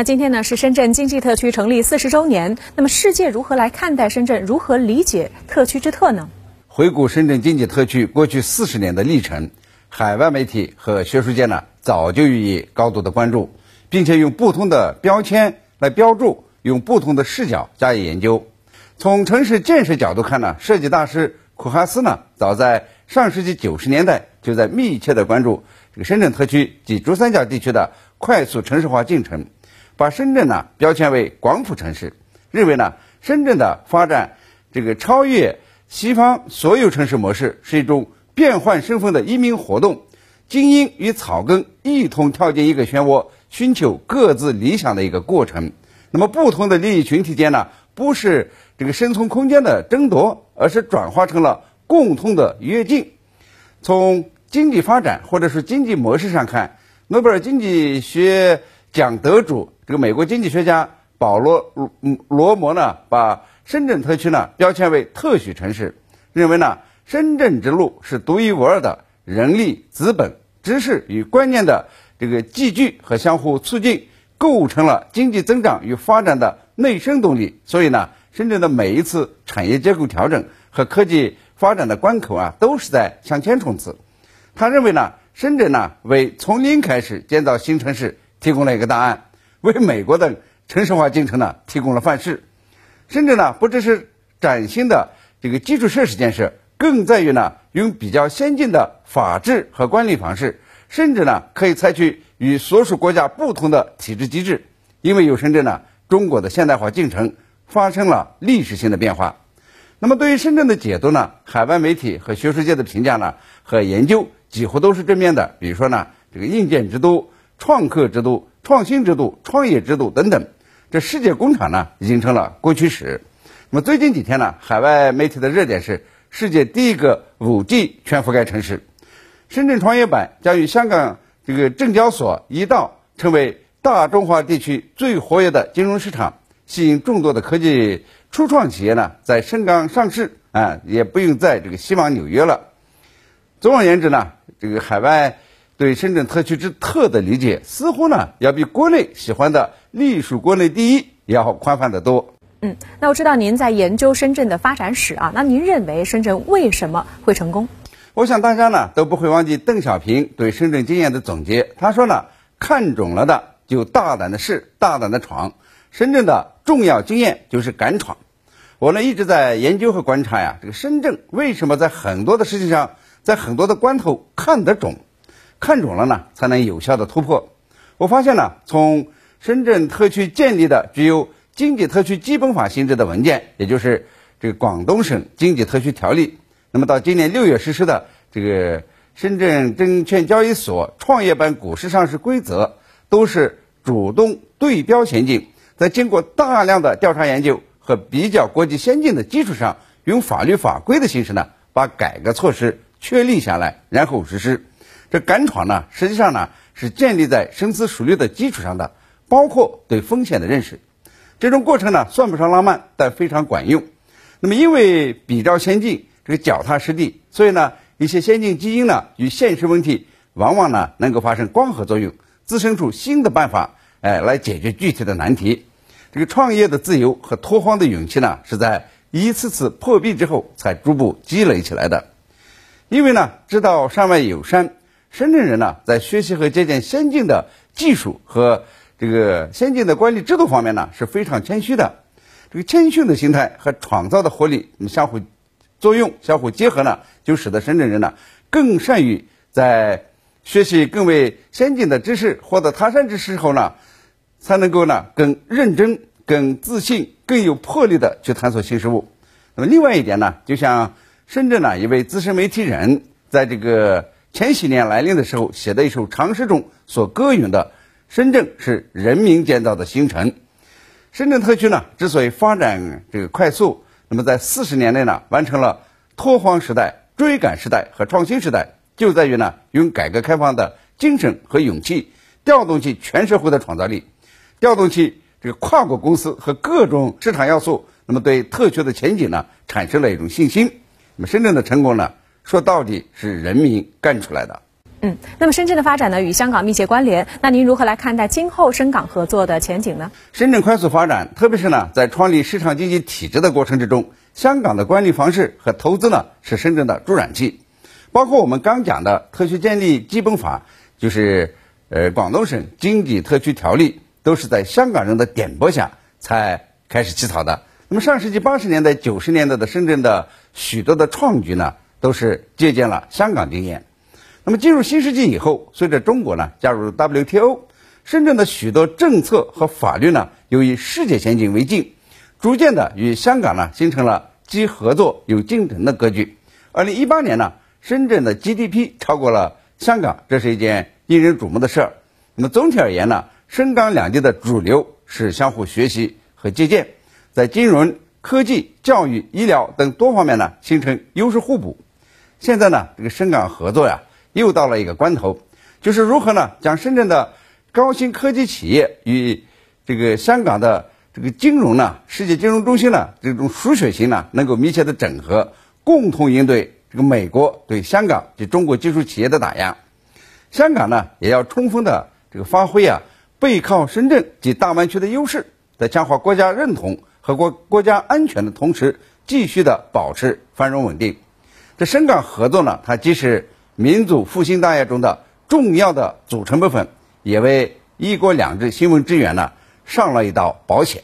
那今天呢是深圳经济特区成立四十周年，那么世界如何来看待深圳？如何理解特区之特呢？回顾深圳经济特区过去四十年的历程，海外媒体和学术界呢早就予以高度的关注，并且用不同的标签来标注，用不同的视角加以研究。从城市建设角度看呢，设计大师库哈斯呢早在上世纪九十年代就在密切的关注这个深圳特区及珠三角地区的快速城市化进程。把深圳呢标签为广府城市，认为呢深圳的发展这个超越西方所有城市模式，是一种变换身份的移民活动，精英与草根一同跳进一个漩涡，寻求各自理想的一个过程。那么不同的利益群体间呢，不是这个生存空间的争夺，而是转化成了共同的跃进。从经济发展或者是经济模式上看，诺贝尔经济学奖得主。这个美国经济学家保罗罗罗摩呢，把深圳特区呢标签为特许城市，认为呢深圳之路是独一无二的人力、资本、知识与观念的这个集聚和相互促进，构成了经济增长与发展的内生动力。所以呢，深圳的每一次产业结构调整和科技发展的关口啊，都是在向前冲刺。他认为呢，深圳呢为从零开始建造新城市提供了一个答案。为美国的城市化进程呢提供了范式。深圳呢不只是崭新的这个基础设施建设，更在于呢用比较先进的法治和管理方式，甚至呢可以采取与所属国家不同的体制机制。因为有深圳呢，中国的现代化进程发生了历史性的变化。那么对于深圳的解读呢，海外媒体和学术界的评价呢和研究几乎都是正面的。比如说呢，这个硬件之都、创客之都。创新制度、创业制度等等，这世界工厂呢已经成了过去式。那么最近几天呢，海外媒体的热点是世界第一个五 G 全覆盖城市——深圳创业板将与香港这个证交所一道，成为大中华地区最活跃的金融市场，吸引众多的科技初创企业呢在深港上市啊，也不用在这个西往纽约了。总而言之呢，这个海外。对深圳特区之特的理解，似乎呢要比国内喜欢的隶属国内第一要宽泛得多。嗯，那我知道您在研究深圳的发展史啊，那您认为深圳为什么会成功？我想大家呢都不会忘记邓小平对深圳经验的总结。他说呢，看准了的就大胆的试，大胆的闯。深圳的重要经验就是敢闯。我呢一直在研究和观察呀，这个深圳为什么在很多的事情上，在很多的关头看得中。看准了呢，才能有效的突破。我发现呢，从深圳特区建立的具有经济特区基本法性质的文件，也就是这个《广东省经济特区条例》，那么到今年六月实施的这个深圳证券交易所创业板股市上市规则，都是主动对标前进，在经过大量的调查研究和比较国际先进的基础上，用法律法规的形式呢，把改革措施确立下来，然后实施。这敢闯呢，实际上呢是建立在深思熟虑的基础上的，包括对风险的认识。这种过程呢算不上浪漫，但非常管用。那么因为比较先进，这个脚踏实地，所以呢一些先进基因呢与现实问题往往呢能够发生光合作用，滋生出新的办法，哎来解决具体的难题。这个创业的自由和拓荒的勇气呢，是在一次次破壁之后才逐步积累起来的。因为呢知道山外有山。深圳人呢，在学习和借鉴先进的技术和这个先进的管理制度方面呢，是非常谦虚的。这个谦逊的心态和创造的活力相互作用、相互结合呢，就使得深圳人呢更善于在学习更为先进的知识、获得他山之石后呢，才能够呢更认真、更自信、更有魄力的去探索新事物。那么另外一点呢，就像深圳呢一位资深媒体人在这个。千禧年来临的时候，写的一首长诗中所歌咏的“深圳是人民建造的新城”。深圳特区呢，之所以发展这个快速，那么在四十年内呢，完成了拓荒时代、追赶时代和创新时代，就在于呢，用改革开放的精神和勇气，调动起全社会的创造力，调动起这个跨国公司和各种市场要素，那么对特区的前景呢，产生了一种信心。那么深圳的成功呢？说到底是人民干出来的。嗯，那么深圳的发展呢，与香港密切关联。那您如何来看待今后深港合作的前景呢？深圳快速发展，特别是呢，在创立市场经济体制的过程之中，香港的管理方式和投资呢，是深圳的助燃剂。包括我们刚讲的特区建立基本法，就是呃广东省经济特区条例，都是在香港人的点拨下才开始起草的。那么上世纪八十年代、九十年代的深圳的许多的创举呢，都是借鉴了香港经验。那么进入新世纪以后，随着中国呢加入 WTO，深圳的许多政策和法律呢，又以世界先进为镜，逐渐的与香港呢形成了既合作又竞争的格局。二零一八年呢，深圳的 GDP 超过了香港，这是一件引人瞩目的事儿。那么总体而言呢，深港两地的主流是相互学习和借鉴。在金融、科技、教育、医疗等多方面呢，形成优势互补。现在呢，这个深港合作呀，又到了一个关头，就是如何呢，将深圳的高新科技企业与这个香港的这个金融呢，世界金融中心呢这种输血型呢，能够密切的整合，共同应对这个美国对香港及中国技术企业的打压。香港呢，也要充分的这个发挥啊，背靠深圳及大湾区的优势，在强化国家认同。和国国家安全的同时，继续的保持繁荣稳定。这深港合作呢，它既是民族复兴大业中的重要的组成部分，也为一国两制新闻支援呢上了一道保险。